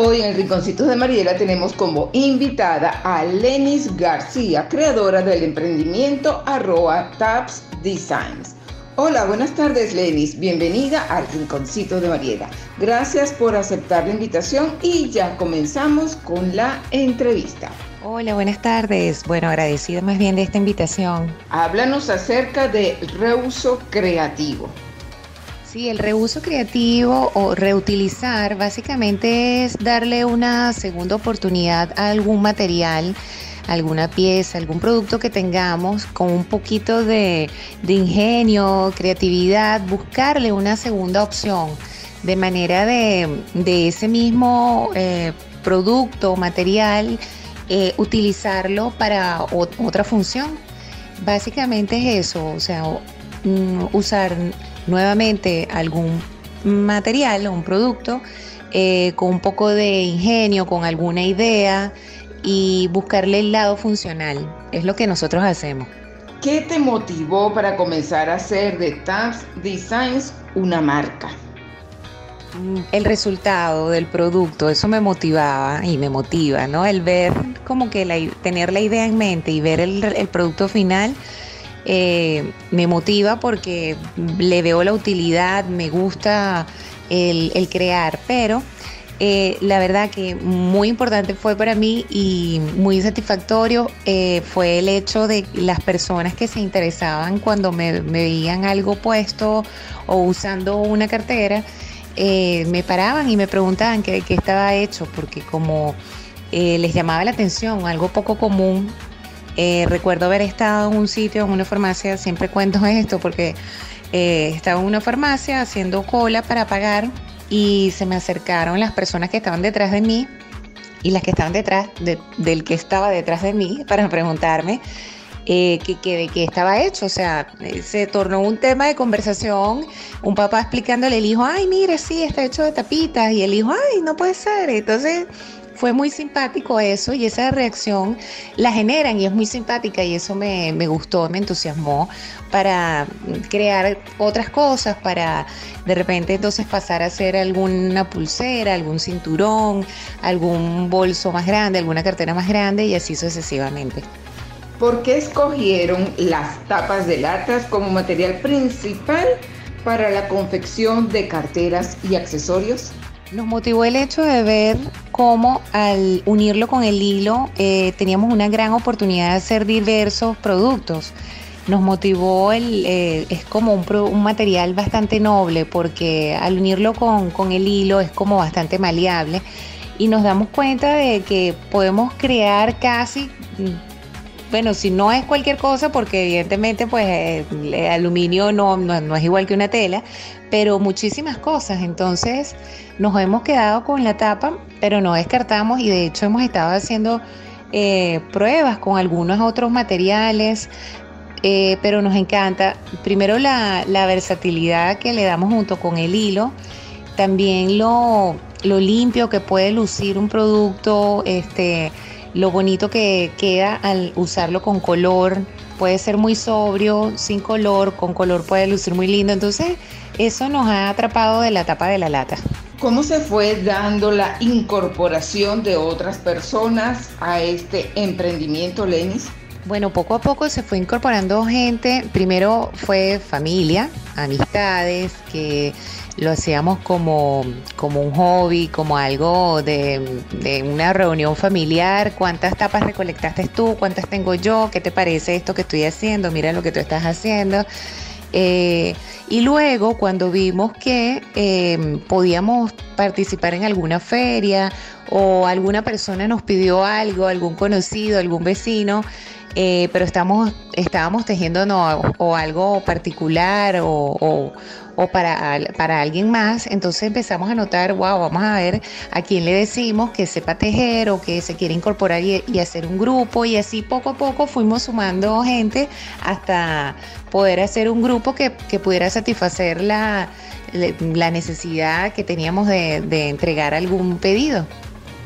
Hoy en Rinconcitos de Mariela tenemos como invitada a Lenis García, creadora del emprendimiento arroba Tabs Designs. Hola, buenas tardes Lenis, bienvenida al Rinconcito de Mariela. Gracias por aceptar la invitación y ya comenzamos con la entrevista. Hola, buenas tardes. Bueno, agradecida más bien de esta invitación. Háblanos acerca de reuso creativo. Sí, el reuso creativo o reutilizar básicamente es darle una segunda oportunidad a algún material, alguna pieza, algún producto que tengamos con un poquito de, ingenio, creatividad, buscarle una segunda opción de manera de, ese mismo eh, producto o material eh, utilizarlo para otra función. Básicamente es eso, o sea, mm, usar nuevamente algún material o un producto eh, con un poco de ingenio, con alguna idea y buscarle el lado funcional. Es lo que nosotros hacemos. ¿Qué te motivó para comenzar a hacer de Tabs Designs una marca? Mm, el resultado del producto, eso me motivaba y me motiva, ¿no? El ver como que la, tener la idea en mente y ver el, el producto final eh, me motiva porque le veo la utilidad, me gusta el, crear, pero eh, la verdad que muy importante fue para mí y muy satisfactorio eh, fue el hecho de las personas que se interesaban cuando me, veían algo puesto o usando una cartera, me paraban y me preguntaban qué, qué estaba hecho, porque como les llamaba la atención, algo poco común eh, recuerdo haber estado en un sitio, en una farmacia, siempre cuento esto porque eh, estaba en una farmacia haciendo cola para pagar y se me acercaron las personas que estaban detrás de mí y las que estaban detrás del que estaba detrás de mí para preguntarme eh, que, de qué estaba hecho. O sea, se tornó un tema de conversación, un papá explicándole al hijo, ay, mire, sí, está hecho de tapitas, y el hijo, ay, no puede ser. Entonces fue muy simpático eso y esa reacción la generan y es muy simpática y eso me, gustó, me entusiasmó para crear otras cosas, para de repente entonces pasar a hacer alguna pulsera, algún cinturón, algún bolso más grande, alguna cartera más grande y así sucesivamente. ¿Por qué escogieron las tapas de latas como material principal para la confección de carteras y accesorios? Nos motivó el hecho de ver cómo al unirlo con el hilo eh, teníamos una gran oportunidad de hacer diversos productos. Nos motivó el, eh, es como un, material bastante noble porque al unirlo con, con el hilo es como bastante maleable y nos damos cuenta de que podemos crear casi bueno, si no es cualquier cosa, porque evidentemente pues eh, el aluminio no, no, es igual que una tela, pero muchísimas cosas. Entonces nos hemos quedado con la tapa, pero no descartamos y de hecho hemos estado haciendo eh, pruebas con algunos otros materiales. Eh, pero nos encanta primero la, versatilidad que le damos junto con el hilo, también lo, lo limpio que puede lucir un producto, este, lo bonito que queda al usarlo con color. Puede ser muy sobrio, sin color, con color puede lucir muy lindo. Entonces, eso nos ha atrapado de la tapa de la lata. ¿Cómo se fue dando la incorporación de otras personas a este emprendimiento, Lenis? Bueno, poco a poco se fue incorporando gente. Primero fue familia, amistades, que lo hacíamos como, como un hobby, como algo de, una reunión familiar. ¿Cuántas tapas recolectaste tú? ¿Cuántas tengo yo? ¿Qué te parece esto que estoy haciendo? Mira lo que tú estás haciendo. Eh, y luego cuando vimos que em, podíamos participar en alguna feria o alguna persona nos pidió algo, algún conocido, algún vecino, eh, pero estamos, estábamos tejiendo o algo particular o, para, para alguien más, entonces empezamos a notar, wow, vamos a ver a quién le decimos que sepa tejer o que se quiere incorporar y, hacer un grupo y así poco a poco fuimos sumando gente hasta poder hacer un grupo que, pudiera satisfacer la, la, necesidad que teníamos de, de entregar algún pedido.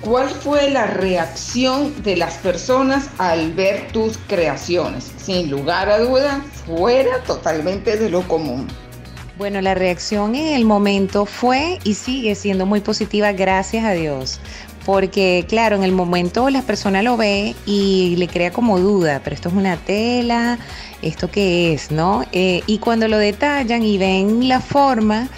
¿Cuál fue la reacción de las personas al ver tus creaciones? Sin lugar a duda, fuera totalmente de lo común. Bueno, la reacción en el momento fue y sigue siendo muy positiva, gracias a Dios. Porque claro, en el momento las personas lo ve y le crea como duda, pero esto es una tela, esto qué es, ¿no? Eh, y cuando lo detallan y ven la forma,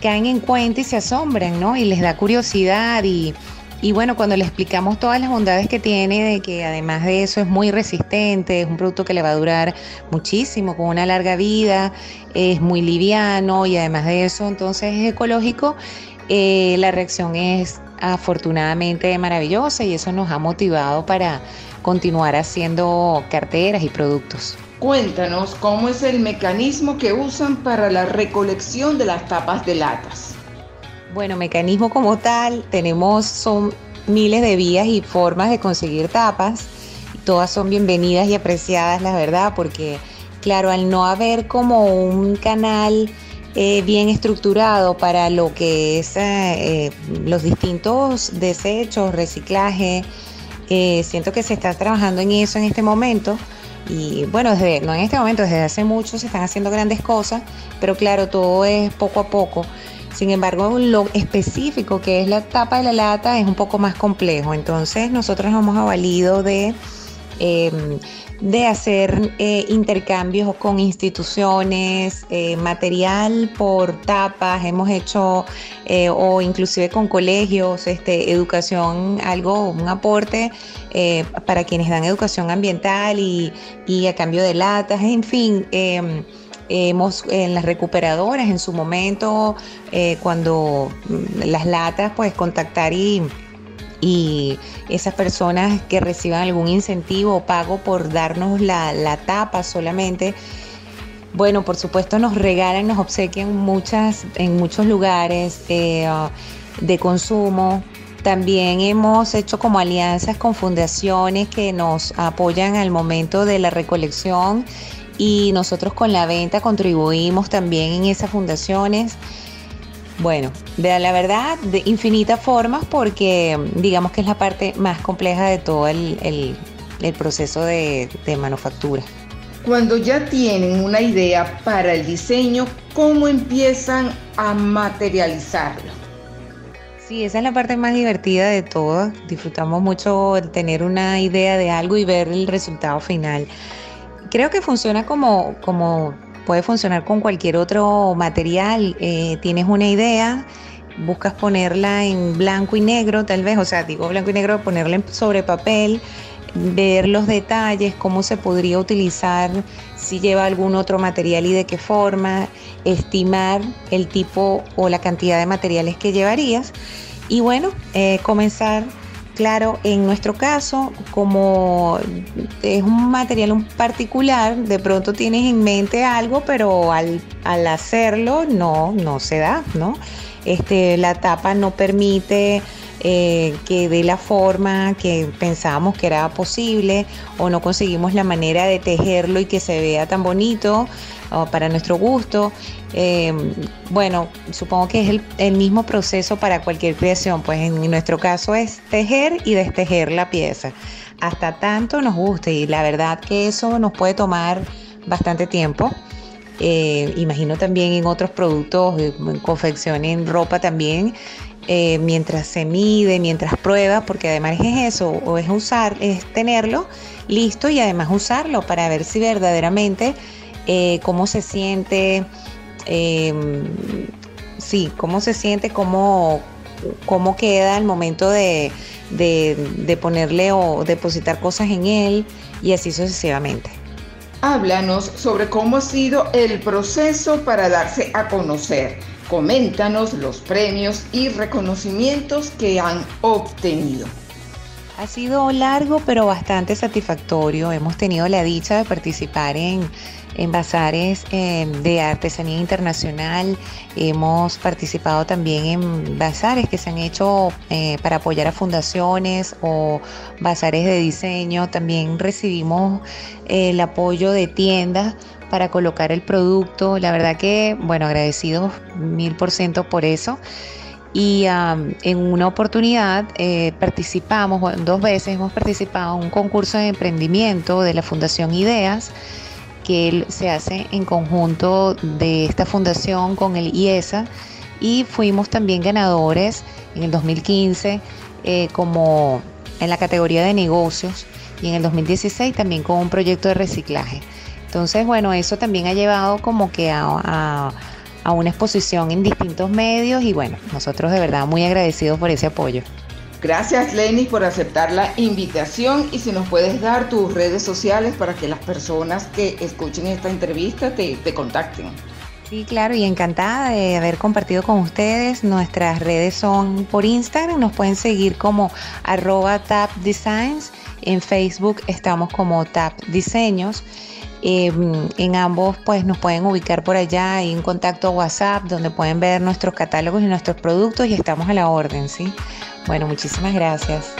caen en cuenta y se asombran, ¿no? Y les da curiosidad y, y bueno, cuando le explicamos todas las bondades que tiene, de que además de eso es muy resistente, es un producto que le va a durar muchísimo, con una larga vida, es muy liviano y además de eso entonces es ecológico, eh, la reacción es afortunadamente maravillosa y eso nos ha motivado para continuar haciendo carteras y productos. Cuéntanos cómo es el mecanismo que usan para la recolección de las tapas de latas. Bueno, mecanismo como tal, tenemos, son miles de vías y formas de conseguir tapas. Todas son bienvenidas y apreciadas, la verdad, porque claro, al no haber como un canal eh, bien estructurado para lo que es eh, eh, los distintos desechos, reciclaje, siento que se está trabajando en eso en este momento. Y bueno, desde, no en este momento, desde hace mucho se están haciendo grandes cosas, pero claro, todo es poco a poco. Sin embargo, lo específico que es la tapa de la lata es un poco más complejo. Entonces, nosotros nos hemos avalido de, em, de hacer eh, intercambios con instituciones, eh, material por tapas, hemos hecho, eh, o inclusive con colegios, este, educación, algo, un aporte para quienes dan educación ambiental y, y a cambio de latas, en fin Hemos en las recuperadoras en su momento, eh, cuando mm, las latas, pues contactar y, esas personas que reciban algún incentivo o pago por darnos la, tapa solamente. Bueno, por supuesto nos regalan, nos obsequian muchas, en muchos lugares eh, de consumo. También hemos hecho como alianzas con fundaciones que nos apoyan al momento de la recolección y nosotros con la venta contribuimos también en esas fundaciones. Bueno, de la verdad, de infinitas formas porque digamos que es la parte más compleja de todo el, proceso de, de manufactura. Cuando ya tienen una idea para el diseño, ¿cómo empiezan a materializarlo? Sí, esa es la parte más divertida de todo. Disfrutamos mucho tener una idea de algo y ver el resultado final. Creo que funciona como, como puede funcionar con cualquier otro material. Eh, tienes una idea, buscas ponerla en blanco y negro, tal vez, o sea, digo blanco y negro, ponerla sobre papel, ver los detalles, cómo se podría utilizar, si lleva algún otro material y de qué forma, estimar el tipo o la cantidad de materiales que llevarías y bueno, eh, comenzar Claro, en nuestro caso, como es un material un particular, de pronto tienes en mente algo, pero al, hacerlo no, no se da, ¿no? Este, la tapa no permite eh, que dé la forma que pensábamos que era posible o no conseguimos la manera de tejerlo y que se vea tan bonito para nuestro gusto. Eh, bueno, supongo que es el, mismo proceso para cualquier creación, pues en nuestro caso es tejer y destejer la pieza, hasta tanto nos guste y la verdad que eso nos puede tomar bastante tiempo. Eh, imagino también en otros productos, en confección, en ropa también, eh, mientras se mide, mientras prueba, porque además es eso, o es usar, es tenerlo listo y además usarlo para ver si verdaderamente eh, cómo se siente, em, sí, cómo se siente, cómo, cómo queda al momento de, de ponerle o depositar cosas en él y así sucesivamente. Háblanos sobre cómo ha sido el proceso para darse a conocer. Coméntanos los premios y reconocimientos que han obtenido. Ha sido largo pero bastante satisfactorio. Hemos tenido la dicha de participar en en bazares em, de artesanía internacional. Hemos participado también en bazares que se han hecho eh, para apoyar a fundaciones o bazares de diseño. También recibimos eh, el apoyo de tiendas para colocar el producto. La verdad que, bueno, agradecidos mil por ciento por eso. Y en una oportunidad eh, participamos, dos veces hemos participado en un concurso de emprendimiento de la Fundación Ideas que se hace en conjunto de esta fundación con el IESA y fuimos también ganadores en el 2015 eh, como en la categoría de negocios y en el 2016 también con un proyecto de reciclaje. Entonces, bueno, eso también ha llevado como que a, a una exposición en distintos medios y bueno, nosotros de verdad muy agradecidos por ese apoyo. Gracias Lenny por aceptar la invitación y si nos puedes dar tus redes sociales para que las personas que escuchen esta entrevista te, te contacten. Sí, claro, y encantada de haber compartido con ustedes. Nuestras redes son por Instagram, nos pueden seguir como arroba tapdesigns. En Facebook estamos como tapdiseños. Em, en ambos pues nos pueden ubicar por allá, hay un contacto WhatsApp donde pueden ver nuestros catálogos y nuestros productos y estamos a la orden, ¿sí? Bueno, muchísimas gracias.